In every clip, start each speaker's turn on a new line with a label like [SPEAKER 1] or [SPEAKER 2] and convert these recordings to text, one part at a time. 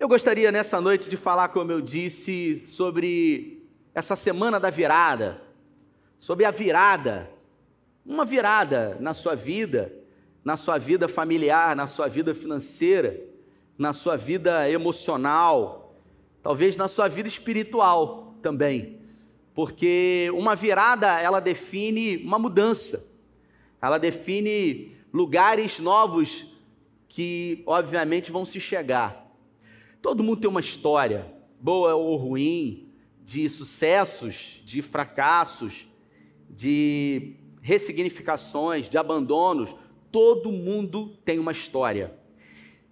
[SPEAKER 1] Eu gostaria nessa noite de falar, como eu disse, sobre essa semana da virada, sobre a virada, uma virada na sua vida, na sua vida familiar, na sua vida financeira, na sua vida emocional, talvez na sua vida espiritual também, porque uma virada ela define uma mudança, ela define lugares novos que, obviamente, vão se chegar. Todo mundo tem uma história, boa ou ruim, de sucessos, de fracassos, de ressignificações, de abandonos. Todo mundo tem uma história.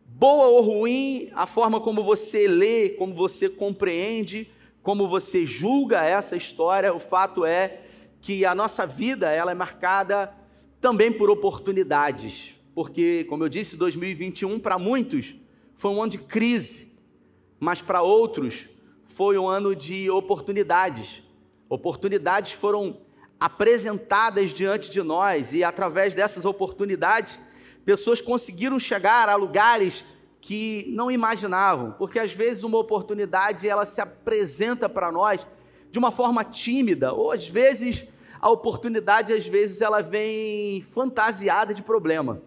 [SPEAKER 1] Boa ou ruim, a forma como você lê, como você compreende, como você julga essa história, o fato é que a nossa vida ela é marcada também por oportunidades, porque, como eu disse, 2021 para muitos foi um ano de crise, mas para outros foi um ano de oportunidades. Oportunidades foram apresentadas diante de nós e através dessas oportunidades, pessoas conseguiram chegar a lugares que não imaginavam, porque às vezes uma oportunidade ela se apresenta para nós de uma forma tímida, ou às vezes a oportunidade às vezes ela vem fantasiada de problema.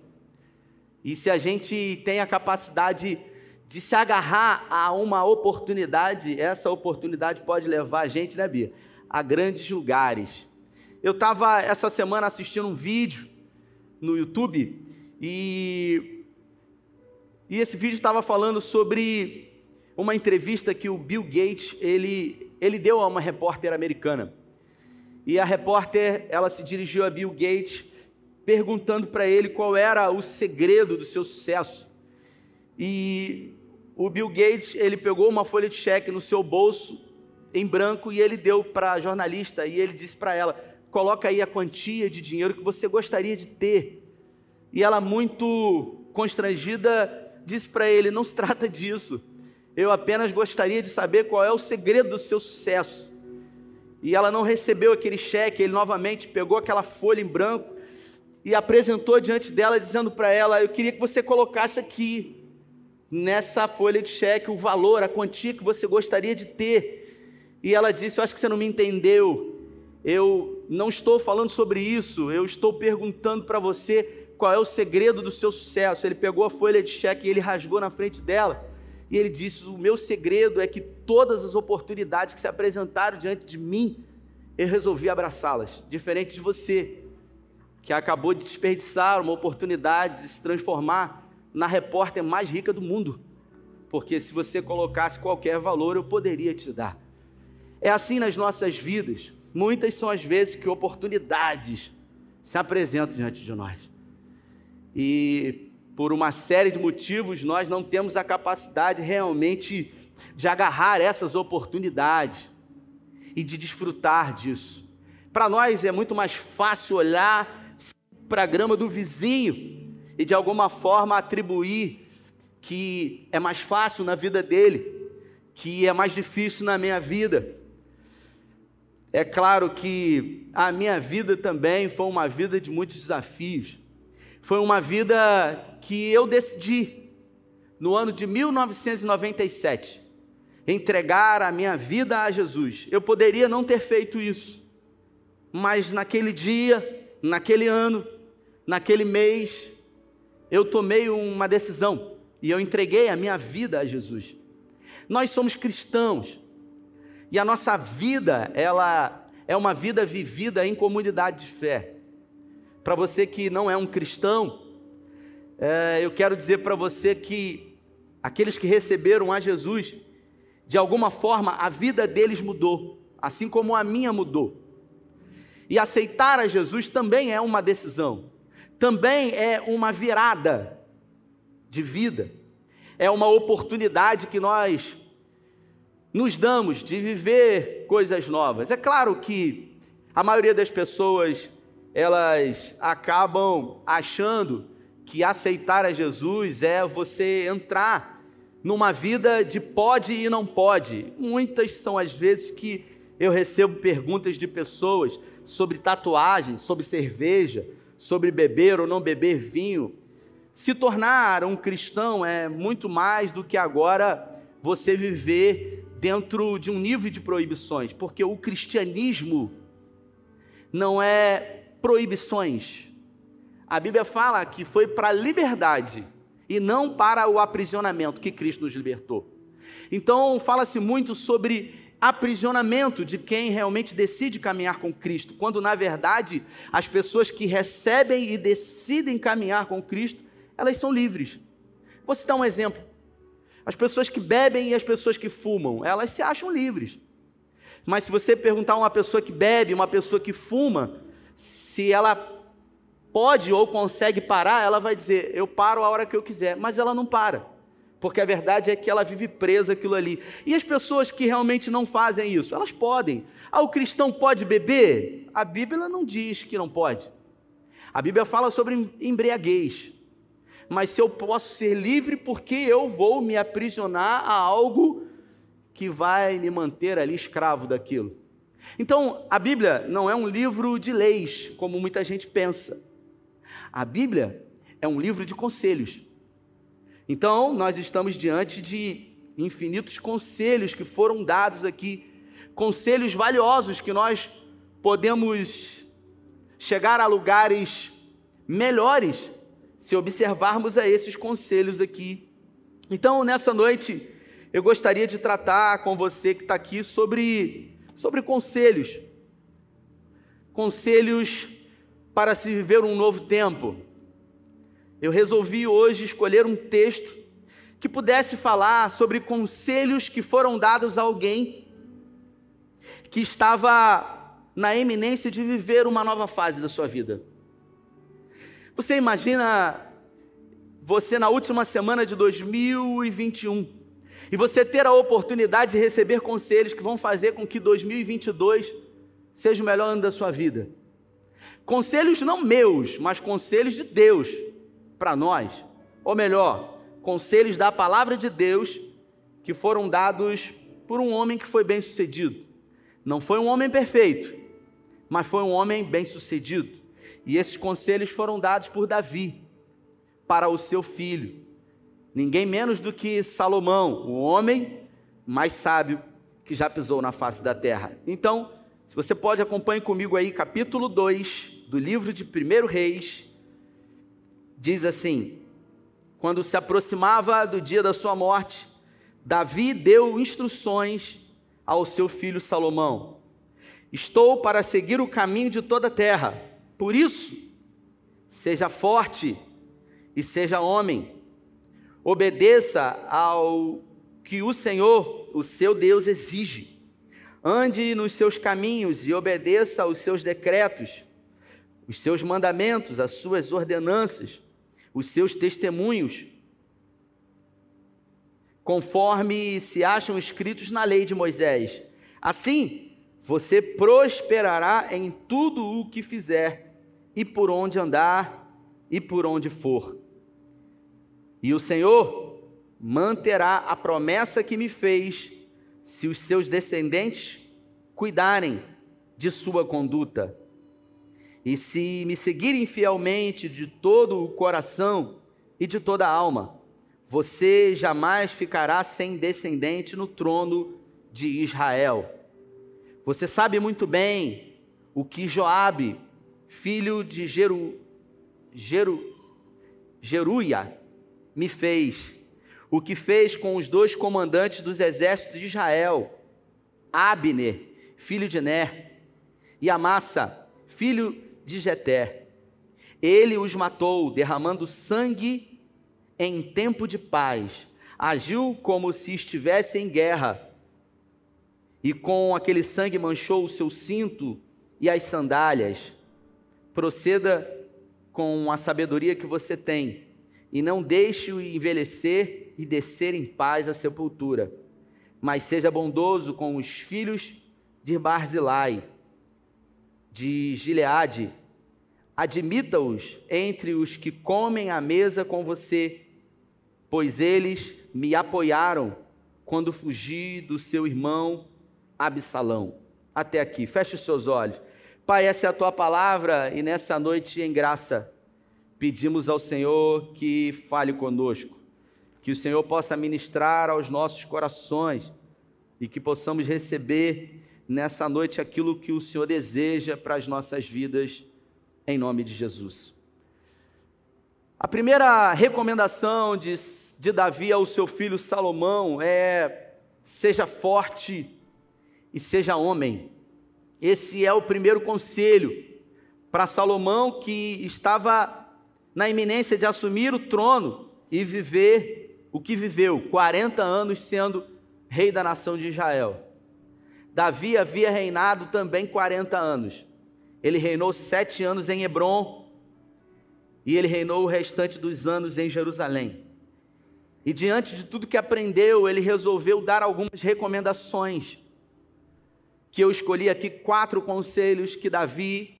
[SPEAKER 1] E se a gente tem a capacidade de se agarrar a uma oportunidade, essa oportunidade pode levar a gente, né, Bia, a grandes lugares. Eu estava essa semana assistindo um vídeo no YouTube e, e esse vídeo estava falando sobre uma entrevista que o Bill Gates ele, ele deu a uma repórter americana. E a repórter ela se dirigiu a Bill Gates perguntando para ele qual era o segredo do seu sucesso. E o Bill Gates, ele pegou uma folha de cheque no seu bolso, em branco, e ele deu para a jornalista, e ele disse para ela, coloca aí a quantia de dinheiro que você gostaria de ter. E ela, muito constrangida, disse para ele, não se trata disso, eu apenas gostaria de saber qual é o segredo do seu sucesso. E ela não recebeu aquele cheque, ele novamente pegou aquela folha em branco e apresentou diante dela, dizendo para ela: Eu queria que você colocasse aqui nessa folha de cheque o valor, a quantia que você gostaria de ter. E ela disse: Eu acho que você não me entendeu. Eu não estou falando sobre isso. Eu estou perguntando para você qual é o segredo do seu sucesso. Ele pegou a folha de cheque e ele rasgou na frente dela. E ele disse: O meu segredo é que todas as oportunidades que se apresentaram diante de mim, eu resolvi abraçá-las. Diferente de você, que acabou de desperdiçar uma oportunidade de se transformar na repórter mais rica do mundo. Porque se você colocasse qualquer valor, eu poderia te dar. É assim nas nossas vidas. Muitas são as vezes que oportunidades se apresentam diante de nós. E por uma série de motivos, nós não temos a capacidade realmente de agarrar essas oportunidades e de desfrutar disso. Para nós é muito mais fácil olhar para a grama do vizinho e de alguma forma atribuir que é mais fácil na vida dele, que é mais difícil na minha vida. É claro que a minha vida também foi uma vida de muitos desafios. Foi uma vida que eu decidi, no ano de 1997, entregar a minha vida a Jesus. Eu poderia não ter feito isso, mas naquele dia, naquele ano, naquele mês, eu tomei uma decisão e eu entreguei a minha vida a Jesus. Nós somos cristãos e a nossa vida, ela é uma vida vivida em comunidade de fé. Para você que não é um cristão, é, eu quero dizer para você que aqueles que receberam a Jesus, de alguma forma a vida deles mudou, assim como a minha mudou. E aceitar a Jesus também é uma decisão também é uma virada de vida, é uma oportunidade que nós nos damos de viver coisas novas. É claro que a maioria das pessoas elas acabam achando que aceitar a Jesus é você entrar numa vida de pode e não pode. Muitas são as vezes que eu recebo perguntas de pessoas sobre tatuagem, sobre cerveja, sobre beber ou não beber vinho. Se tornar um cristão é muito mais do que agora você viver dentro de um nível de proibições, porque o cristianismo não é proibições. A Bíblia fala que foi para a liberdade e não para o aprisionamento que Cristo nos libertou. Então, fala-se muito sobre aprisionamento de quem realmente decide caminhar com Cristo, quando na verdade as pessoas que recebem e decidem caminhar com Cristo, elas são livres. Vou citar um exemplo. As pessoas que bebem e as pessoas que fumam, elas se acham livres. Mas se você perguntar a uma pessoa que bebe, uma pessoa que fuma, se ela pode ou consegue parar, ela vai dizer: Eu paro a hora que eu quiser, mas ela não para. Porque a verdade é que ela vive presa aquilo ali. E as pessoas que realmente não fazem isso, elas podem. Ah, o cristão pode beber? A Bíblia não diz que não pode. A Bíblia fala sobre embriaguez mas se eu posso ser livre, porque eu vou me aprisionar a algo que vai me manter ali escravo daquilo? Então, a Bíblia não é um livro de leis, como muita gente pensa. A Bíblia é um livro de conselhos. Então, nós estamos diante de infinitos conselhos que foram dados aqui, conselhos valiosos que nós podemos chegar a lugares melhores se observarmos a esses conselhos aqui. Então, nessa noite, eu gostaria de tratar com você que está aqui sobre, sobre conselhos. Conselhos para se viver um novo tempo. Eu resolvi hoje escolher um texto que pudesse falar sobre conselhos que foram dados a alguém que estava na eminência de viver uma nova fase da sua vida. Você imagina você na última semana de 2021 e você ter a oportunidade de receber conselhos que vão fazer com que 2022 seja o melhor ano da sua vida. Conselhos não meus, mas conselhos de Deus para nós. Ou melhor, conselhos da palavra de Deus que foram dados por um homem que foi bem sucedido. Não foi um homem perfeito, mas foi um homem bem sucedido. E esses conselhos foram dados por Davi para o seu filho. Ninguém menos do que Salomão, o homem mais sábio que já pisou na face da terra. Então, se você pode, acompanhe comigo aí, capítulo 2 do livro de 1 Reis. Diz assim: Quando se aproximava do dia da sua morte, Davi deu instruções ao seu filho Salomão: Estou para seguir o caminho de toda a terra por isso, seja forte e seja homem. Obedeça ao que o Senhor, o seu Deus, exige. Ande nos seus caminhos e obedeça aos seus decretos, os seus mandamentos, as suas ordenanças, os seus testemunhos, conforme se acham escritos na lei de Moisés. Assim, você prosperará em tudo o que fizer e por onde andar e por onde for. E o Senhor manterá a promessa que me fez, se os seus descendentes cuidarem de sua conduta. E se me seguirem fielmente de todo o coração e de toda a alma, você jamais ficará sem descendente no trono de Israel. Você sabe muito bem o que Joabe filho de Jeru, Jeru, Jeruia, me fez, o que fez com os dois comandantes dos exércitos de Israel, Abner, filho de Ner, e Amassa, filho de Jeté. Ele os matou, derramando sangue em tempo de paz. Agiu como se estivesse em guerra, e com aquele sangue manchou o seu cinto e as sandálias proceda com a sabedoria que você tem e não deixe-o envelhecer e descer em paz à sepultura, mas seja bondoso com os filhos de Barzilai, de Gileade, admita-os entre os que comem à mesa com você, pois eles me apoiaram quando fugi do seu irmão Absalão. Até aqui, feche os seus olhos. Pai, essa é a tua palavra e nessa noite, em graça, pedimos ao Senhor que fale conosco, Que o Senhor possa ministrar aos nossos corações e que possamos receber nessa noite aquilo que o Senhor deseja para as nossas vidas, em nome de Jesus. A primeira recomendação de, de Davi ao seu filho Salomão é: seja forte e seja homem. Esse é o primeiro conselho para Salomão, que estava na iminência de assumir o trono e viver o que viveu, 40 anos sendo rei da nação de Israel. Davi havia reinado também 40 anos. Ele reinou sete anos em Hebron e ele reinou o restante dos anos em Jerusalém. E diante de tudo que aprendeu, ele resolveu dar algumas recomendações. Que eu escolhi aqui quatro conselhos que Davi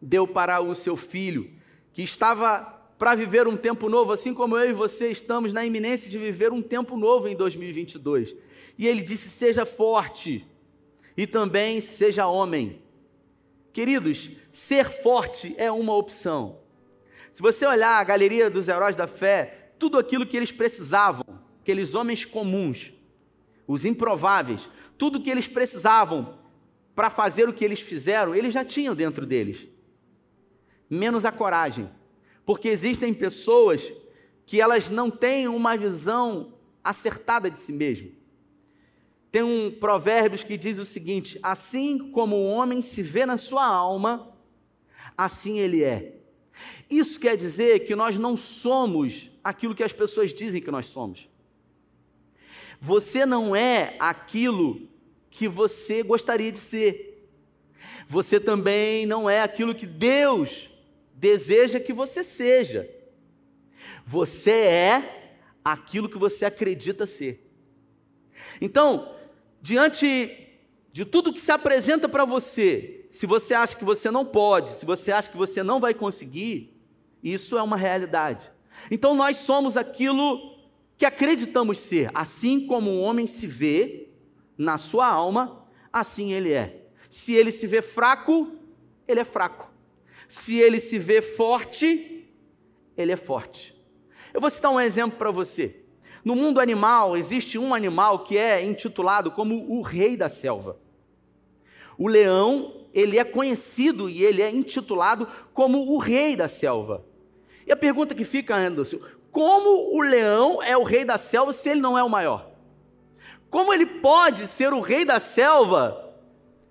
[SPEAKER 1] deu para o seu filho, que estava para viver um tempo novo, assim como eu e você estamos na iminência de viver um tempo novo em 2022. E ele disse: seja forte e também seja homem. Queridos, ser forte é uma opção. Se você olhar a galeria dos heróis da fé, tudo aquilo que eles precisavam, aqueles homens comuns, os improváveis, tudo que eles precisavam para fazer o que eles fizeram, eles já tinham dentro deles. Menos a coragem. Porque existem pessoas que elas não têm uma visão acertada de si mesmo. Tem um provérbios que diz o seguinte: assim como o homem se vê na sua alma, assim ele é. Isso quer dizer que nós não somos aquilo que as pessoas dizem que nós somos. Você não é aquilo que você gostaria de ser. Você também não é aquilo que Deus deseja que você seja. Você é aquilo que você acredita ser. Então, diante de tudo que se apresenta para você, se você acha que você não pode, se você acha que você não vai conseguir, isso é uma realidade. Então nós somos aquilo que acreditamos ser, assim como o homem se vê na sua alma, assim ele é. Se ele se vê fraco, ele é fraco. Se ele se vê forte, ele é forte. Eu vou citar um exemplo para você. No mundo animal, existe um animal que é intitulado como o rei da selva. O leão, ele é conhecido e ele é intitulado como o rei da selva. E a pergunta que fica, Anderson, como o leão é o rei da selva se ele não é o maior? Como ele pode ser o rei da selva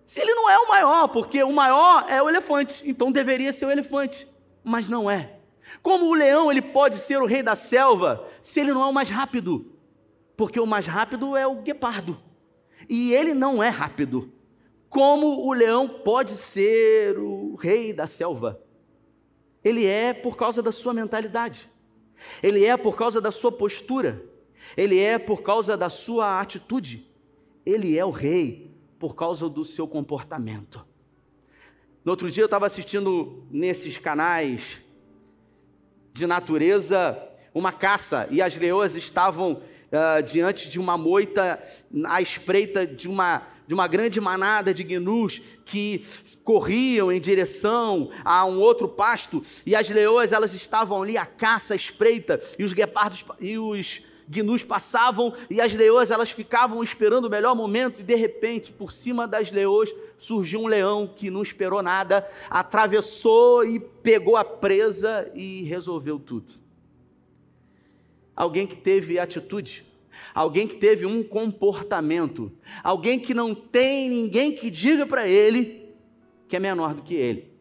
[SPEAKER 1] se ele não é o maior? Porque o maior é o elefante, então deveria ser o elefante, mas não é. Como o leão ele pode ser o rei da selva se ele não é o mais rápido? Porque o mais rápido é o guepardo. E ele não é rápido. Como o leão pode ser o rei da selva? Ele é por causa da sua mentalidade. Ele é por causa da sua postura. Ele é por causa da sua atitude. Ele é o rei por causa do seu comportamento. No outro dia eu estava assistindo nesses canais de natureza uma caça. E as leoas estavam uh, diante de uma moita à espreita de uma, de uma grande manada de gnus que corriam em direção a um outro pasto. E as leoas elas estavam ali à caça à espreita e os guepardos e os gnus passavam e as leoas elas ficavam esperando o melhor momento e de repente por cima das leoas surgiu um leão que não esperou nada, atravessou e pegou a presa e resolveu tudo. Alguém que teve atitude, alguém que teve um comportamento, alguém que não tem ninguém que diga para ele que é menor do que ele.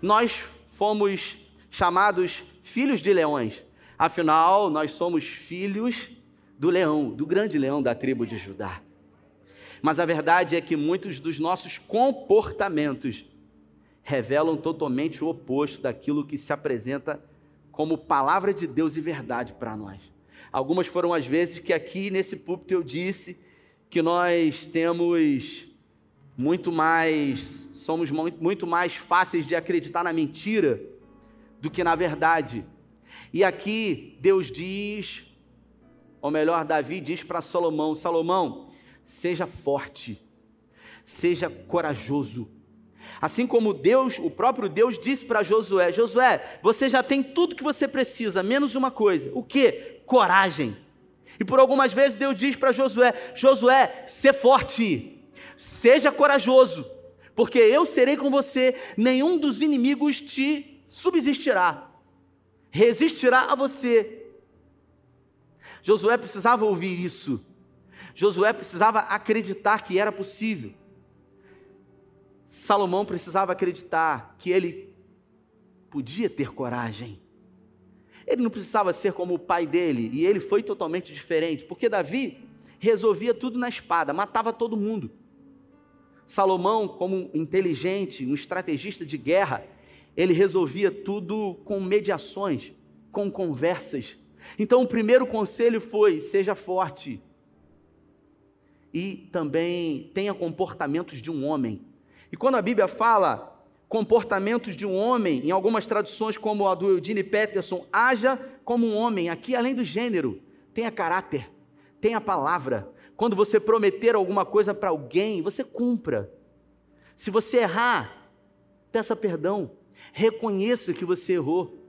[SPEAKER 1] Nós fomos chamados filhos de leões, Afinal, nós somos filhos do leão, do grande leão da tribo de Judá. Mas a verdade é que muitos dos nossos comportamentos revelam totalmente o oposto daquilo que se apresenta como palavra de Deus e verdade para nós. Algumas foram as vezes que aqui nesse púlpito eu disse que nós temos muito mais, somos muito mais fáceis de acreditar na mentira do que na verdade. E aqui Deus diz, ou melhor, Davi diz para Salomão: Salomão, seja forte, seja corajoso. Assim como Deus, o próprio Deus disse para Josué: Josué, você já tem tudo que você precisa, menos uma coisa. O que? Coragem. E por algumas vezes Deus diz para Josué: Josué, ser forte, seja corajoso, porque eu serei com você, nenhum dos inimigos te subsistirá, resistirá a você. Josué precisava ouvir isso. Josué precisava acreditar que era possível. Salomão precisava acreditar que ele podia ter coragem. Ele não precisava ser como o pai dele, e ele foi totalmente diferente, porque Davi resolvia tudo na espada, matava todo mundo. Salomão, como um inteligente, um estrategista de guerra, ele resolvia tudo com mediações, com conversas. Então, o primeiro conselho foi: seja forte. E também tenha comportamentos de um homem. E quando a Bíblia fala comportamentos de um homem, em algumas traduções, como a do Eudine Peterson, haja como um homem. Aqui, além do gênero, tenha caráter, tenha palavra. Quando você prometer alguma coisa para alguém, você cumpra. Se você errar, peça perdão, reconheça que você errou.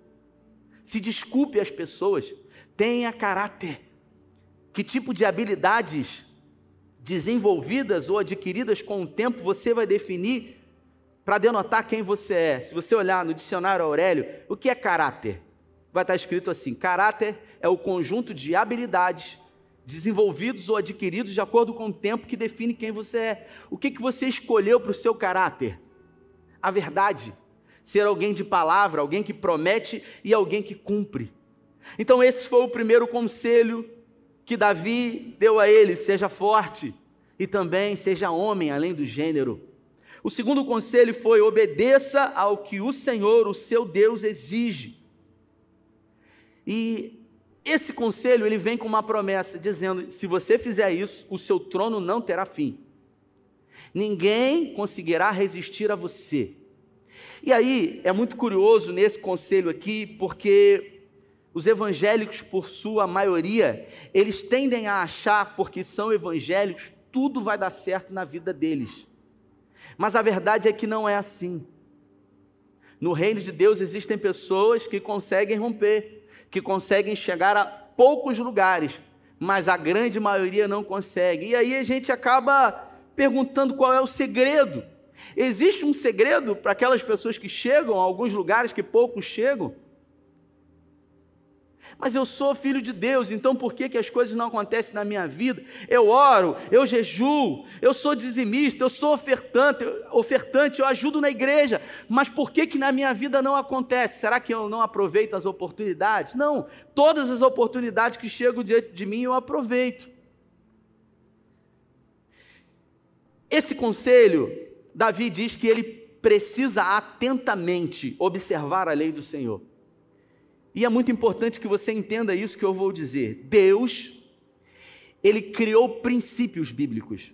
[SPEAKER 1] Se desculpe as pessoas, tenha caráter. Que tipo de habilidades desenvolvidas ou adquiridas com o tempo você vai definir para denotar quem você é. Se você olhar no dicionário Aurélio, o que é caráter? Vai estar escrito assim: caráter é o conjunto de habilidades desenvolvidos ou adquiridos de acordo com o tempo que define quem você é. O que, que você escolheu para o seu caráter? A verdade. Ser alguém de palavra, alguém que promete e alguém que cumpre. Então, esse foi o primeiro conselho que Davi deu a ele: seja forte e também seja homem, além do gênero. O segundo conselho foi: obedeça ao que o Senhor, o seu Deus, exige. E esse conselho ele vem com uma promessa dizendo: se você fizer isso, o seu trono não terá fim. Ninguém conseguirá resistir a você. E aí é muito curioso nesse conselho aqui, porque os evangélicos, por sua maioria, eles tendem a achar, porque são evangélicos, tudo vai dar certo na vida deles. Mas a verdade é que não é assim. No reino de Deus existem pessoas que conseguem romper, que conseguem chegar a poucos lugares, mas a grande maioria não consegue. E aí a gente acaba perguntando qual é o segredo. Existe um segredo para aquelas pessoas que chegam a alguns lugares que poucos chegam? Mas eu sou filho de Deus, então por que, que as coisas não acontecem na minha vida? Eu oro, eu jejuo, eu sou dizimista, eu sou ofertante, ofertante, eu ajudo na igreja, mas por que, que na minha vida não acontece? Será que eu não aproveito as oportunidades? Não, todas as oportunidades que chegam diante de mim eu aproveito. Esse conselho, Davi diz que ele precisa atentamente observar a lei do Senhor. E é muito importante que você entenda isso que eu vou dizer. Deus, ele criou princípios bíblicos.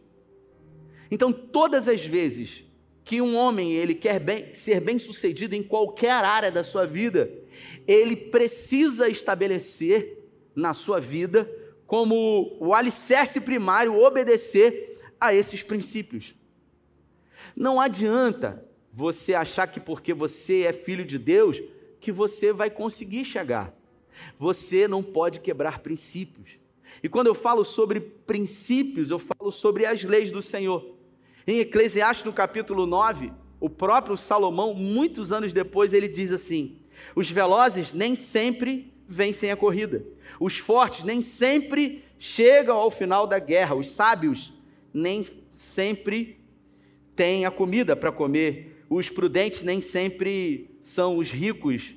[SPEAKER 1] Então, todas as vezes que um homem ele quer bem, ser bem-sucedido em qualquer área da sua vida, ele precisa estabelecer na sua vida como o alicerce primário obedecer a esses princípios. Não adianta você achar que porque você é filho de Deus, que você vai conseguir chegar. Você não pode quebrar princípios. E quando eu falo sobre princípios, eu falo sobre as leis do Senhor. Em Eclesiastes, no capítulo 9, o próprio Salomão, muitos anos depois, ele diz assim: Os velozes nem sempre vencem a corrida, os fortes nem sempre chegam ao final da guerra, os sábios nem sempre têm a comida para comer, os prudentes nem sempre são os ricos,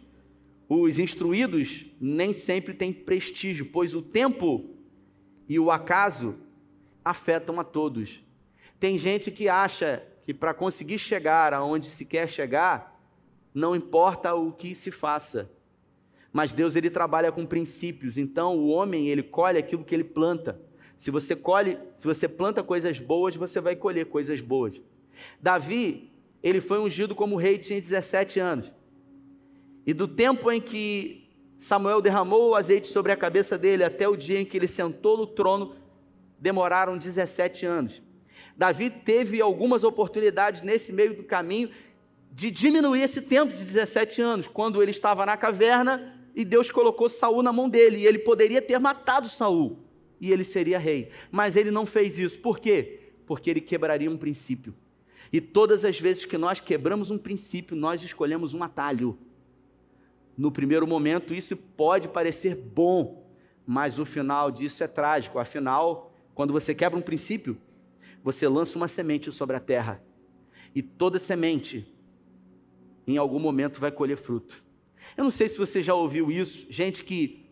[SPEAKER 1] os instruídos nem sempre têm prestígio, pois o tempo e o acaso afetam a todos. Tem gente que acha que para conseguir chegar aonde se quer chegar, não importa o que se faça. Mas Deus ele trabalha com princípios. Então o homem ele colhe aquilo que ele planta. Se você colhe, se você planta coisas boas, você vai colher coisas boas. Davi, ele foi ungido como rei tinha 17 anos. E do tempo em que Samuel derramou o azeite sobre a cabeça dele até o dia em que ele sentou no trono, demoraram 17 anos. Davi teve algumas oportunidades nesse meio do caminho de diminuir esse tempo de 17 anos, quando ele estava na caverna e Deus colocou Saul na mão dele, e ele poderia ter matado Saul. e ele seria rei. Mas ele não fez isso. Por quê? Porque ele quebraria um princípio. E todas as vezes que nós quebramos um princípio, nós escolhemos um atalho. No primeiro momento, isso pode parecer bom, mas o final disso é trágico. Afinal, quando você quebra um princípio, você lança uma semente sobre a terra. E toda semente, em algum momento, vai colher fruto. Eu não sei se você já ouviu isso, gente que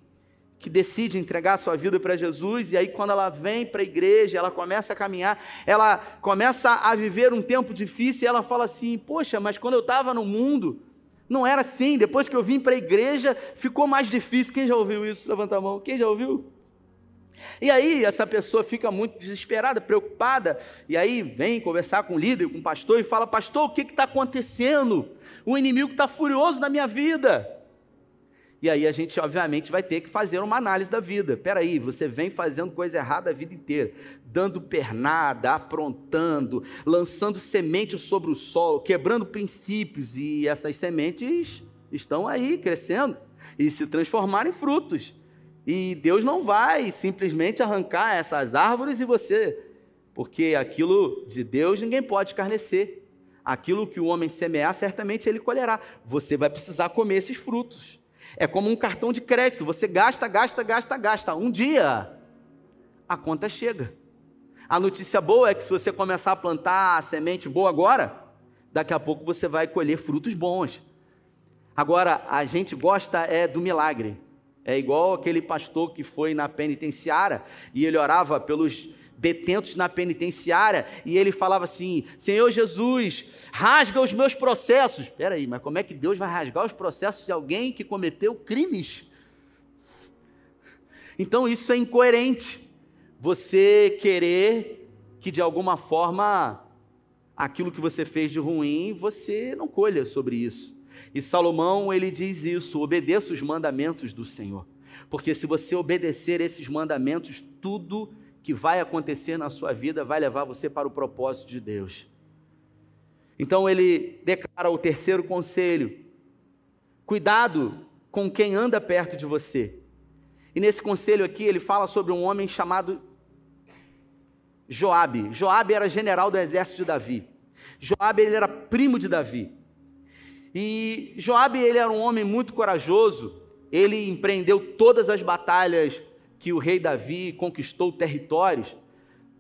[SPEAKER 1] que decide entregar sua vida para Jesus, e aí quando ela vem para a igreja, ela começa a caminhar, ela começa a viver um tempo difícil, e ela fala assim: Poxa, mas quando eu estava no mundo, não era assim, depois que eu vim para a igreja, ficou mais difícil. Quem já ouviu isso? Levanta a mão. Quem já ouviu? E aí essa pessoa fica muito desesperada, preocupada, e aí vem conversar com o líder, com o pastor, e fala: Pastor, o que está acontecendo? O inimigo está furioso na minha vida. E aí a gente, obviamente, vai ter que fazer uma análise da vida. Peraí, você vem fazendo coisa errada a vida inteira, dando pernada, aprontando, lançando sementes sobre o solo, quebrando princípios, e essas sementes estão aí crescendo e se transformarem em frutos. E Deus não vai simplesmente arrancar essas árvores e você, porque aquilo de Deus ninguém pode escarnecer. Aquilo que o homem semear, certamente ele colherá. Você vai precisar comer esses frutos. É como um cartão de crédito, você gasta, gasta, gasta, gasta. Um dia a conta chega. A notícia boa é que se você começar a plantar a semente boa agora, daqui a pouco você vai colher frutos bons. Agora, a gente gosta é do milagre. É igual aquele pastor que foi na penitenciária e ele orava pelos detentos na penitenciária, e ele falava assim: Senhor Jesus, rasga os meus processos. Espera aí, mas como é que Deus vai rasgar os processos de alguém que cometeu crimes? Então isso é incoerente. Você querer que de alguma forma aquilo que você fez de ruim, você não colha sobre isso. E Salomão, ele diz isso: obedeça os mandamentos do Senhor. Porque se você obedecer esses mandamentos, tudo que vai acontecer na sua vida vai levar você para o propósito de Deus. Então ele declara o terceiro conselho: cuidado com quem anda perto de você. E nesse conselho aqui ele fala sobre um homem chamado Joabe. Joabe era general do exército de Davi. Joabe ele era primo de Davi. E Joabe ele era um homem muito corajoso. Ele empreendeu todas as batalhas que o rei Davi conquistou territórios,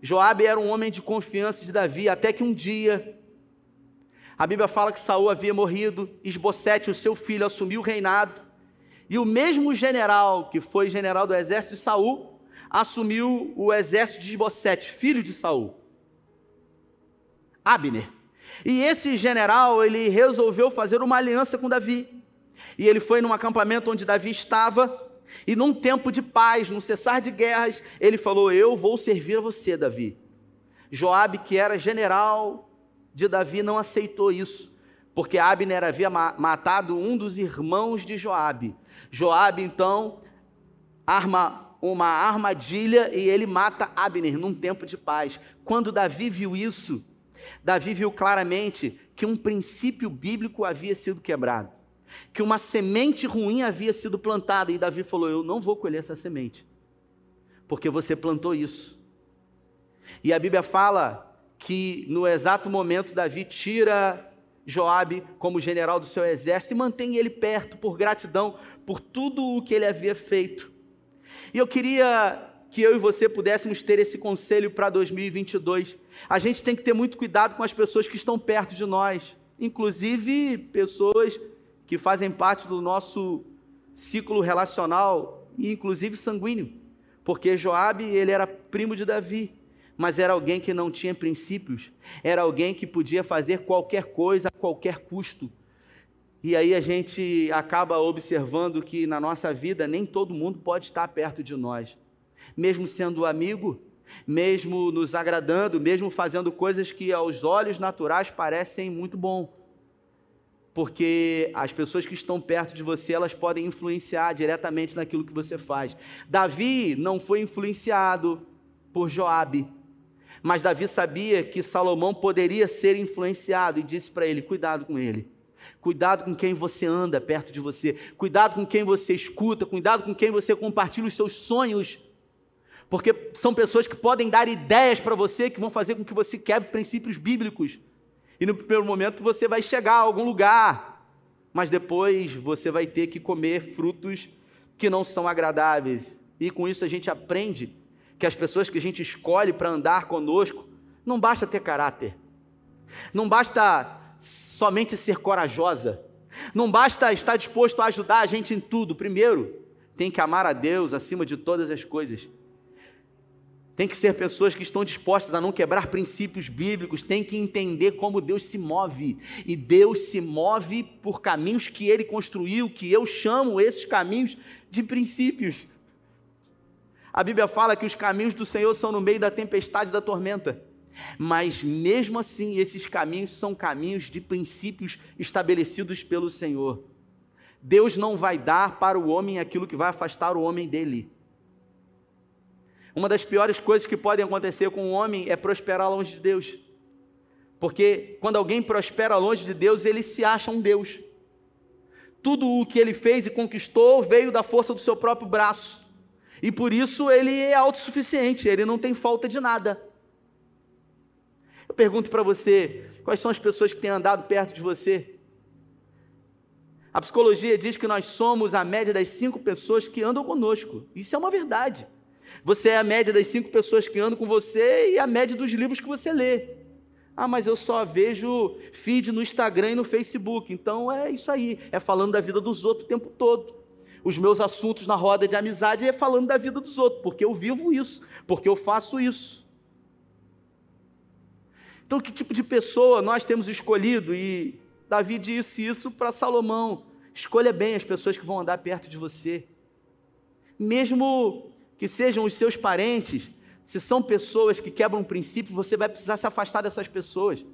[SPEAKER 1] Joabe era um homem de confiança de Davi, até que um dia a Bíblia fala que Saul havia morrido, Esbocete, o seu filho, assumiu o reinado, e o mesmo general que foi general do exército de Saul, assumiu o exército de Esbocete, filho de Saul. Abner. E esse general, ele resolveu fazer uma aliança com Davi. E ele foi num acampamento onde Davi estava, e num tempo de paz, num cessar de guerras, ele falou: Eu vou servir a você, Davi. Joabe, que era general de Davi, não aceitou isso, porque Abner havia matado um dos irmãos de Joabe. Joabe, então, arma uma armadilha e ele mata Abner num tempo de paz. Quando Davi viu isso, Davi viu claramente que um princípio bíblico havia sido quebrado que uma semente ruim havia sido plantada, e Davi falou: Eu não vou colher essa semente, porque você plantou isso. E a Bíblia fala que no exato momento Davi tira Joabe como general do seu exército e mantém ele perto por gratidão por tudo o que ele havia feito. E eu queria que eu e você pudéssemos ter esse conselho para 2022. A gente tem que ter muito cuidado com as pessoas que estão perto de nós, inclusive pessoas que fazem parte do nosso ciclo relacional e inclusive sanguíneo, porque Joabe ele era primo de Davi, mas era alguém que não tinha princípios, era alguém que podia fazer qualquer coisa a qualquer custo. E aí a gente acaba observando que na nossa vida nem todo mundo pode estar perto de nós, mesmo sendo amigo, mesmo nos agradando, mesmo fazendo coisas que aos olhos naturais parecem muito bom porque as pessoas que estão perto de você, elas podem influenciar diretamente naquilo que você faz. Davi não foi influenciado por Joabe, mas Davi sabia que Salomão poderia ser influenciado e disse para ele: "Cuidado com ele. Cuidado com quem você anda perto de você, cuidado com quem você escuta, cuidado com quem você compartilha os seus sonhos, Porque são pessoas que podem dar ideias para você que vão fazer com que você quebre princípios bíblicos. E no primeiro momento você vai chegar a algum lugar, mas depois você vai ter que comer frutos que não são agradáveis. E com isso a gente aprende que as pessoas que a gente escolhe para andar conosco, não basta ter caráter, não basta somente ser corajosa, não basta estar disposto a ajudar a gente em tudo. Primeiro, tem que amar a Deus acima de todas as coisas. Tem que ser pessoas que estão dispostas a não quebrar princípios bíblicos, tem que entender como Deus se move. E Deus se move por caminhos que ele construiu, que eu chamo esses caminhos de princípios. A Bíblia fala que os caminhos do Senhor são no meio da tempestade da tormenta. Mas mesmo assim, esses caminhos são caminhos de princípios estabelecidos pelo Senhor. Deus não vai dar para o homem aquilo que vai afastar o homem dele. Uma das piores coisas que podem acontecer com o homem é prosperar longe de Deus. Porque quando alguém prospera longe de Deus, ele se acha um Deus. Tudo o que ele fez e conquistou veio da força do seu próprio braço. E por isso ele é autossuficiente, ele não tem falta de nada. Eu pergunto para você: quais são as pessoas que têm andado perto de você? A psicologia diz que nós somos a média das cinco pessoas que andam conosco. Isso é uma verdade. Você é a média das cinco pessoas que andam com você e a média dos livros que você lê. Ah, mas eu só vejo feed no Instagram e no Facebook. Então é isso aí, é falando da vida dos outros o tempo todo. Os meus assuntos na roda de amizade é falando da vida dos outros, porque eu vivo isso, porque eu faço isso. Então, que tipo de pessoa nós temos escolhido? E Davi disse isso para Salomão: escolha bem as pessoas que vão andar perto de você. Mesmo que sejam os seus parentes, se são pessoas que quebram um princípio, você vai precisar se afastar dessas pessoas.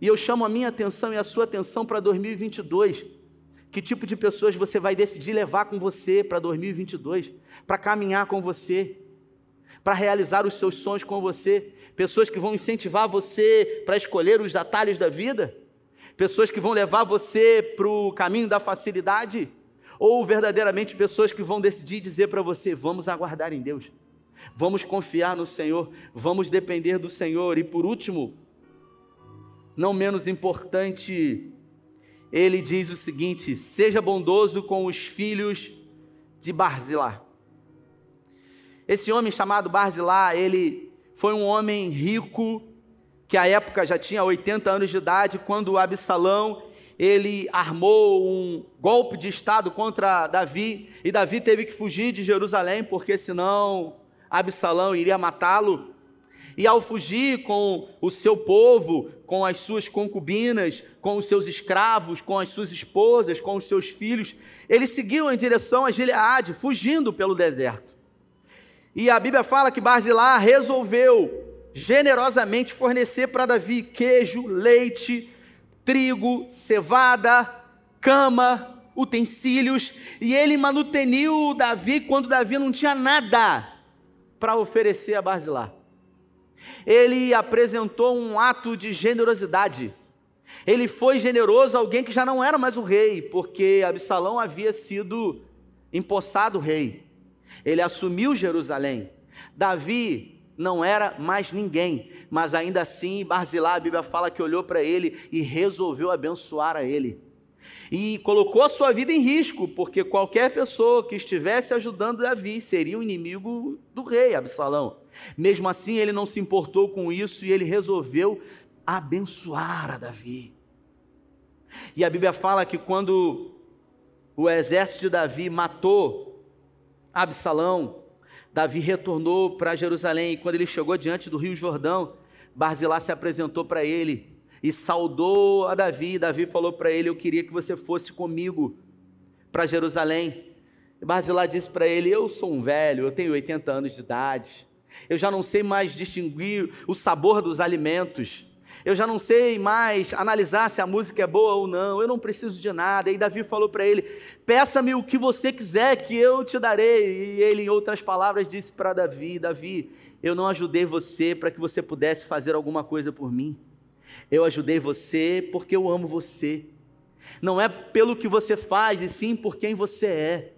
[SPEAKER 1] E eu chamo a minha atenção e a sua atenção para 2022. Que tipo de pessoas você vai decidir levar com você para 2022? Para caminhar com você? Para realizar os seus sonhos com você? Pessoas que vão incentivar você para escolher os atalhos da vida? Pessoas que vão levar você para o caminho da facilidade? Ou verdadeiramente pessoas que vão decidir dizer para você: vamos aguardar em Deus, vamos confiar no Senhor, vamos depender do Senhor. E por último, não menos importante, ele diz o seguinte: seja bondoso com os filhos de Barzilá. Esse homem chamado Barzilá, ele foi um homem rico, que à época já tinha 80 anos de idade, quando Absalão ele armou um golpe de Estado contra Davi, e Davi teve que fugir de Jerusalém, porque senão Absalão iria matá-lo. E ao fugir com o seu povo, com as suas concubinas, com os seus escravos, com as suas esposas, com os seus filhos, ele seguiu em direção a Gileade, fugindo pelo deserto. E a Bíblia fala que Barzilá resolveu generosamente fornecer para Davi queijo, leite, trigo, cevada, cama, utensílios, e ele manuteniu Davi quando Davi não tinha nada para oferecer a Barzilá. Ele apresentou um ato de generosidade. Ele foi generoso a alguém que já não era mais o rei, porque Absalão havia sido empossado rei. Ele assumiu Jerusalém. Davi não era mais ninguém, mas ainda assim, Barzilá, a Bíblia fala que olhou para ele e resolveu abençoar a ele. E colocou a sua vida em risco, porque qualquer pessoa que estivesse ajudando Davi seria o inimigo do rei Absalão. Mesmo assim, ele não se importou com isso e ele resolveu abençoar a Davi. E a Bíblia fala que quando o exército de Davi matou Absalão, Davi retornou para Jerusalém e quando ele chegou diante do rio Jordão, Barzilá se apresentou para ele e saudou a Davi. Davi falou para ele: Eu queria que você fosse comigo para Jerusalém. E Barzilá disse para ele: Eu sou um velho, eu tenho 80 anos de idade, eu já não sei mais distinguir o sabor dos alimentos eu já não sei mais analisar se a música é boa ou não, eu não preciso de nada. E Davi falou para ele: Peça-me o que você quiser, que eu te darei. E ele, em outras palavras, disse para Davi: Davi, eu não ajudei você para que você pudesse fazer alguma coisa por mim. Eu ajudei você porque eu amo você. Não é pelo que você faz, e sim por quem você é.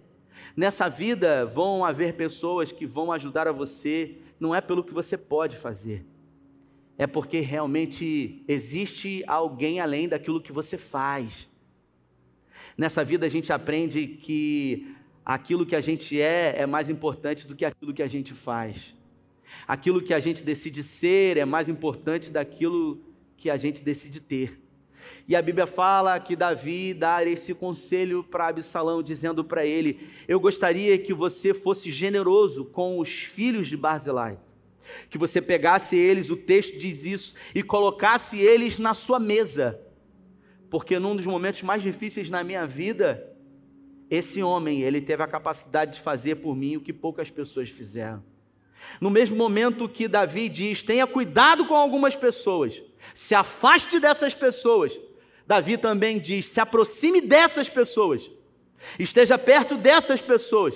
[SPEAKER 1] Nessa vida vão haver pessoas que vão ajudar a você, não é pelo que você pode fazer, é porque realmente existe alguém além daquilo que você faz. Nessa vida a gente aprende que aquilo que a gente é é mais importante do que aquilo que a gente faz. Aquilo que a gente decide ser é mais importante daquilo que a gente decide ter. E a Bíblia fala que Davi dá esse conselho para Absalão, dizendo para ele: Eu gostaria que você fosse generoso com os filhos de Barzilai. Que você pegasse eles, o texto diz isso, e colocasse eles na sua mesa. Porque num dos momentos mais difíceis na minha vida, esse homem, ele teve a capacidade de fazer por mim o que poucas pessoas fizeram. No mesmo momento que Davi diz: tenha cuidado com algumas pessoas, se afaste dessas pessoas. Davi também diz: se aproxime dessas pessoas, esteja perto dessas pessoas.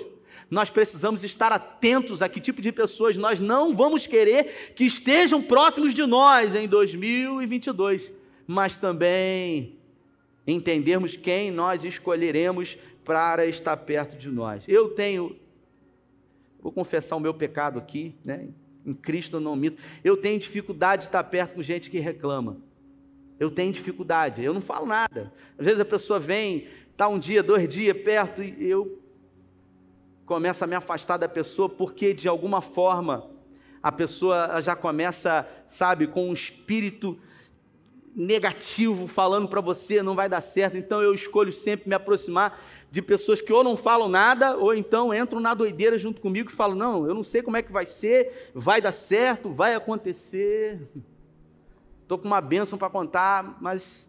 [SPEAKER 1] Nós precisamos estar atentos a que tipo de pessoas nós não vamos querer que estejam próximos de nós em 2022, mas também entendermos quem nós escolheremos para estar perto de nós. Eu tenho Vou confessar o meu pecado aqui, né? Em Cristo eu não mito. Eu tenho dificuldade de estar perto com gente que reclama. Eu tenho dificuldade, eu não falo nada. Às vezes a pessoa vem, está um dia, dois dias perto, e eu começo a me afastar da pessoa, porque de alguma forma a pessoa já começa, sabe, com um espírito negativo falando para você, não vai dar certo. Então eu escolho sempre me aproximar de pessoas que ou não falam nada, ou então entram na doideira junto comigo e falam: Não, eu não sei como é que vai ser, vai dar certo, vai acontecer. Estou com uma bênção para contar, mas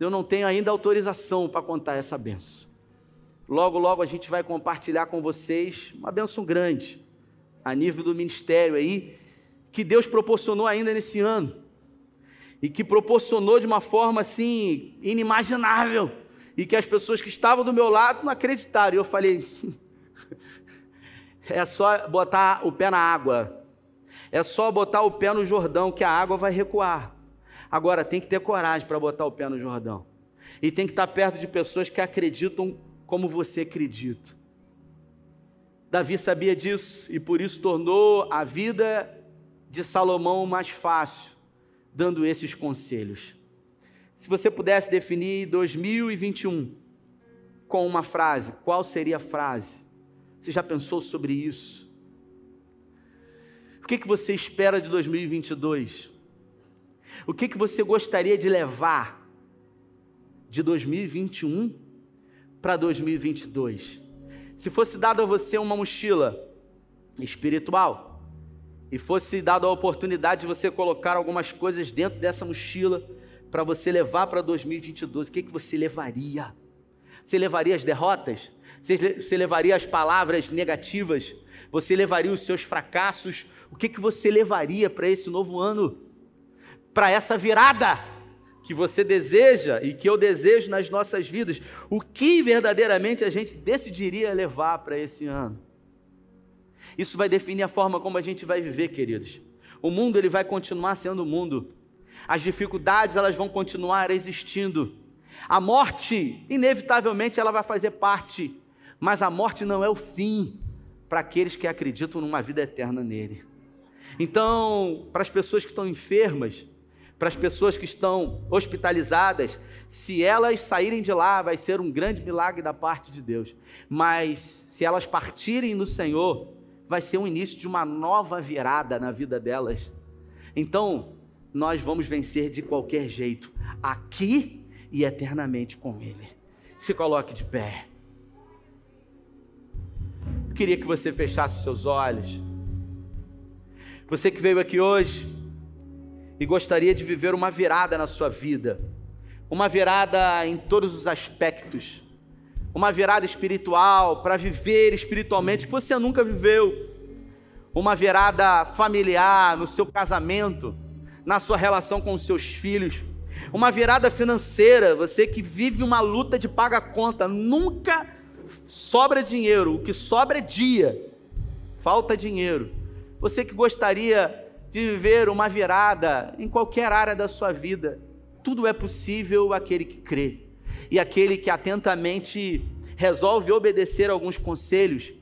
[SPEAKER 1] eu não tenho ainda autorização para contar essa bênção. Logo, logo a gente vai compartilhar com vocês uma bênção grande, a nível do ministério aí, que Deus proporcionou ainda nesse ano e que proporcionou de uma forma assim inimaginável e que as pessoas que estavam do meu lado não acreditaram. E eu falei: é só botar o pé na água, é só botar o pé no Jordão que a água vai recuar. Agora tem que ter coragem para botar o pé no Jordão e tem que estar perto de pessoas que acreditam como você acredita. Davi sabia disso e por isso tornou a vida de Salomão mais fácil dando esses conselhos. Se você pudesse definir 2021 com uma frase, qual seria a frase? Você já pensou sobre isso? O que, que você espera de 2022? O que, que você gostaria de levar de 2021 para 2022? Se fosse dado a você uma mochila espiritual, e fosse dada a oportunidade de você colocar algumas coisas dentro dessa mochila para você levar para 2022, o que, que você levaria? Você levaria as derrotas? Você levaria as palavras negativas? Você levaria os seus fracassos? O que, que você levaria para esse novo ano? Para essa virada que você deseja e que eu desejo nas nossas vidas? O que verdadeiramente a gente decidiria levar para esse ano? Isso vai definir a forma como a gente vai viver, queridos. O mundo ele vai continuar sendo o mundo. As dificuldades elas vão continuar existindo. A morte, inevitavelmente, ela vai fazer parte, mas a morte não é o fim para aqueles que acreditam numa vida eterna nele. Então, para as pessoas que estão enfermas, para as pessoas que estão hospitalizadas, se elas saírem de lá, vai ser um grande milagre da parte de Deus. Mas se elas partirem no Senhor, vai ser o início de uma nova virada na vida delas. Então, nós vamos vencer de qualquer jeito, aqui e eternamente com Ele. Se coloque de pé. Eu queria que você fechasse seus olhos. Você que veio aqui hoje e gostaria de viver uma virada na sua vida, uma virada em todos os aspectos. Uma virada espiritual, para viver espiritualmente que você nunca viveu, uma virada familiar no seu casamento, na sua relação com os seus filhos, uma virada financeira, você que vive uma luta de paga conta, nunca sobra dinheiro, o que sobra é dia, falta dinheiro. Você que gostaria de viver uma virada em qualquer área da sua vida, tudo é possível aquele que crê. E aquele que atentamente resolve obedecer alguns conselhos,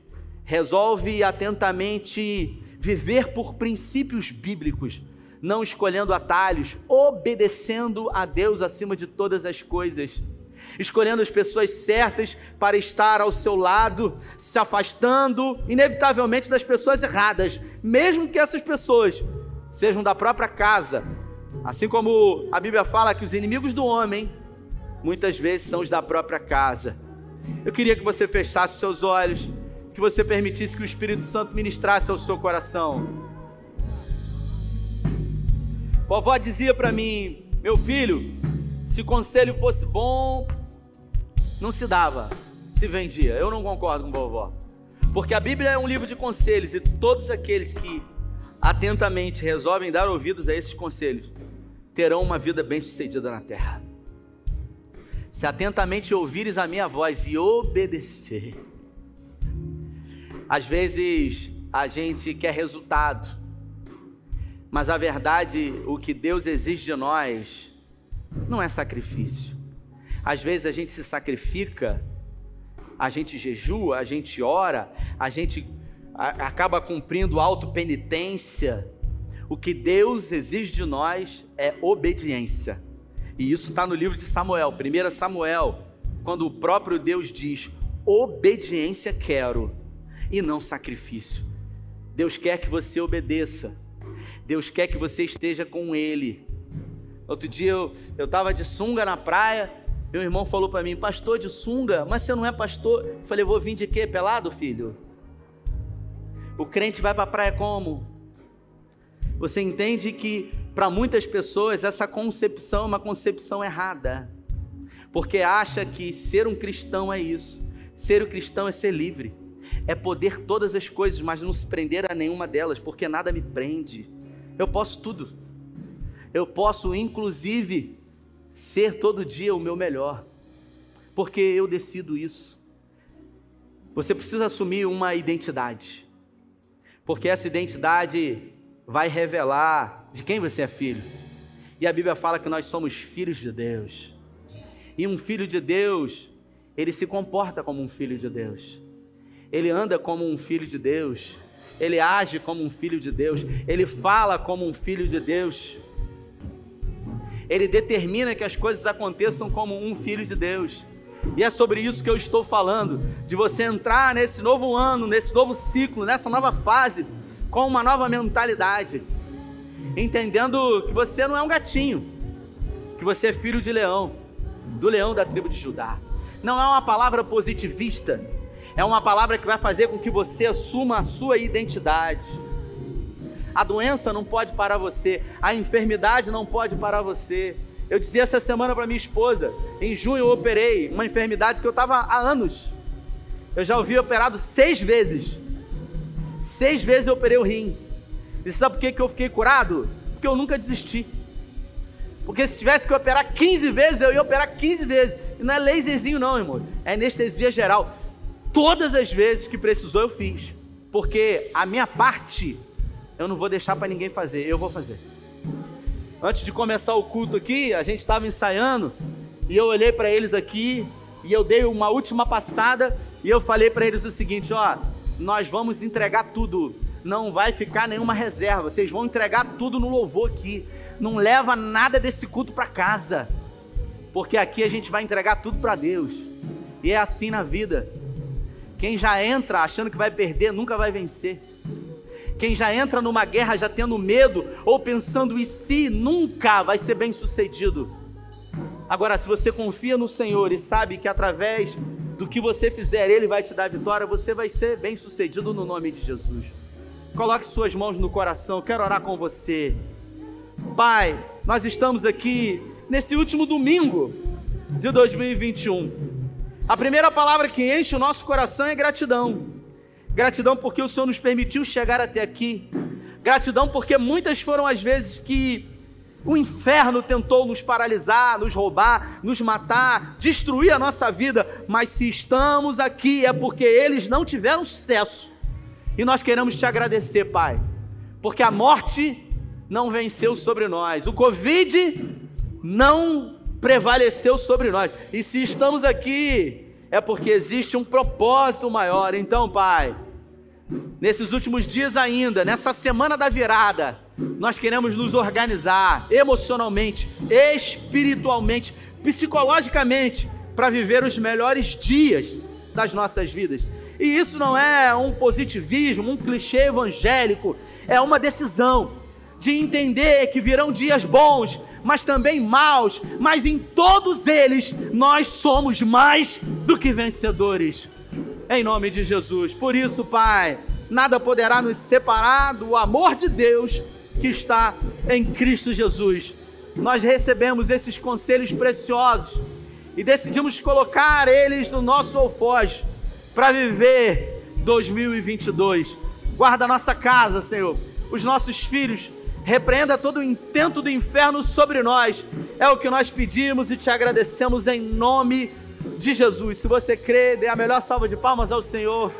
[SPEAKER 1] resolve atentamente viver por princípios bíblicos, não escolhendo atalhos, obedecendo a Deus acima de todas as coisas, escolhendo as pessoas certas para estar ao seu lado, se afastando inevitavelmente das pessoas erradas, mesmo que essas pessoas sejam da própria casa. Assim como a Bíblia fala que os inimigos do homem muitas vezes são os da própria casa. Eu queria que você fechasse seus olhos, que você permitisse que o Espírito Santo ministrasse ao seu coração. Vovó dizia para mim, meu filho, se conselho fosse bom, não se dava, se vendia. Eu não concordo com vovó. Porque a Bíblia é um livro de conselhos e todos aqueles que atentamente resolvem dar ouvidos a esses conselhos terão uma vida bem-sucedida na terra. Se atentamente ouvires a minha voz e obedecer. Às vezes a gente quer resultado, mas a verdade, o que Deus exige de nós, não é sacrifício. Às vezes a gente se sacrifica, a gente jejua, a gente ora, a gente acaba cumprindo auto-penitência. O que Deus exige de nós é obediência. E isso está no livro de Samuel, 1 Samuel, quando o próprio Deus diz: obediência quero e não sacrifício. Deus quer que você obedeça. Deus quer que você esteja com Ele. Outro dia eu estava de sunga na praia, meu irmão falou para mim, pastor de sunga, mas você não é pastor? Eu falei, vou vir de quê? Pelado, filho? O crente vai para a praia como? Você entende que para muitas pessoas essa concepção é uma concepção errada, porque acha que ser um cristão é isso, ser um cristão é ser livre, é poder todas as coisas, mas não se prender a nenhuma delas, porque nada me prende. Eu posso tudo. Eu posso, inclusive, ser todo dia o meu melhor, porque eu decido isso. Você precisa assumir uma identidade, porque essa identidade vai revelar de quem você é filho. E a Bíblia fala que nós somos filhos de Deus. E um filho de Deus, ele se comporta como um filho de Deus. Ele anda como um filho de Deus ele age como um filho de Deus, ele fala como um filho de Deus, ele determina que as coisas aconteçam como um filho de Deus. E é sobre isso que eu estou falando, de você entrar nesse novo ano, nesse novo ciclo, nessa nova fase, com uma nova mentalidade, entendendo que você não é um gatinho, que você é filho de leão, do leão da tribo de Judá. Não é uma palavra positivista, é uma palavra que vai fazer com que você assuma a sua identidade. A doença não pode parar você, a enfermidade não pode parar você. Eu dizia essa semana para minha esposa, em junho eu operei uma enfermidade que eu estava há anos. Eu já ouvi operado seis vezes. Seis vezes eu operei o rim. E sabe por que, que eu fiquei curado? Porque eu nunca desisti. Porque se tivesse que operar 15 vezes, eu ia operar 15 vezes. E não é laserzinho, não, irmão. É anestesia geral. Todas as vezes que precisou, eu fiz. Porque a minha parte, eu não vou deixar para ninguém fazer, eu vou fazer. Antes de começar o culto aqui, a gente estava ensaiando e eu olhei para eles aqui e eu dei uma última passada e eu falei para eles o seguinte: ó, nós vamos entregar tudo, não vai ficar nenhuma reserva, vocês vão entregar tudo no louvor aqui, não leva nada desse culto para casa, porque aqui a gente vai entregar tudo para Deus, e é assim na vida. Quem já entra achando que vai perder, nunca vai vencer. Quem já entra numa guerra já tendo medo ou pensando em si, nunca vai ser bem sucedido. Agora, se você confia no Senhor e sabe que através do que você fizer, Ele vai te dar vitória, você vai ser bem sucedido no nome de Jesus. Coloque suas mãos no coração, quero orar com você. Pai, nós estamos aqui nesse último domingo de 2021. A primeira palavra que enche o nosso coração é gratidão. Gratidão porque o Senhor nos permitiu chegar até aqui. Gratidão porque muitas foram as vezes que o inferno tentou nos paralisar, nos roubar, nos matar, destruir a nossa vida, mas se estamos aqui é porque eles não tiveram sucesso. E nós queremos te agradecer, Pai, porque a morte não venceu sobre nós, o Covid não prevaleceu sobre nós. E se estamos aqui, é porque existe um propósito maior. Então, Pai, nesses últimos dias ainda, nessa semana da virada, nós queremos nos organizar emocionalmente, espiritualmente, psicologicamente, para viver os melhores dias das nossas vidas. E isso não é um positivismo, um clichê evangélico, é uma decisão de entender que virão dias bons, mas também maus, mas em todos eles nós somos mais do que vencedores. Em nome de Jesus. Por isso, Pai, nada poderá nos separar do amor de Deus que está em Cristo Jesus. Nós recebemos esses conselhos preciosos e decidimos colocar eles no nosso alfoge para viver 2022. Guarda nossa casa, Senhor, os nossos filhos, repreenda todo o intento do inferno sobre nós. É o que nós pedimos e te agradecemos em nome de Jesus. Se você crê, dê a melhor salva de palmas ao Senhor.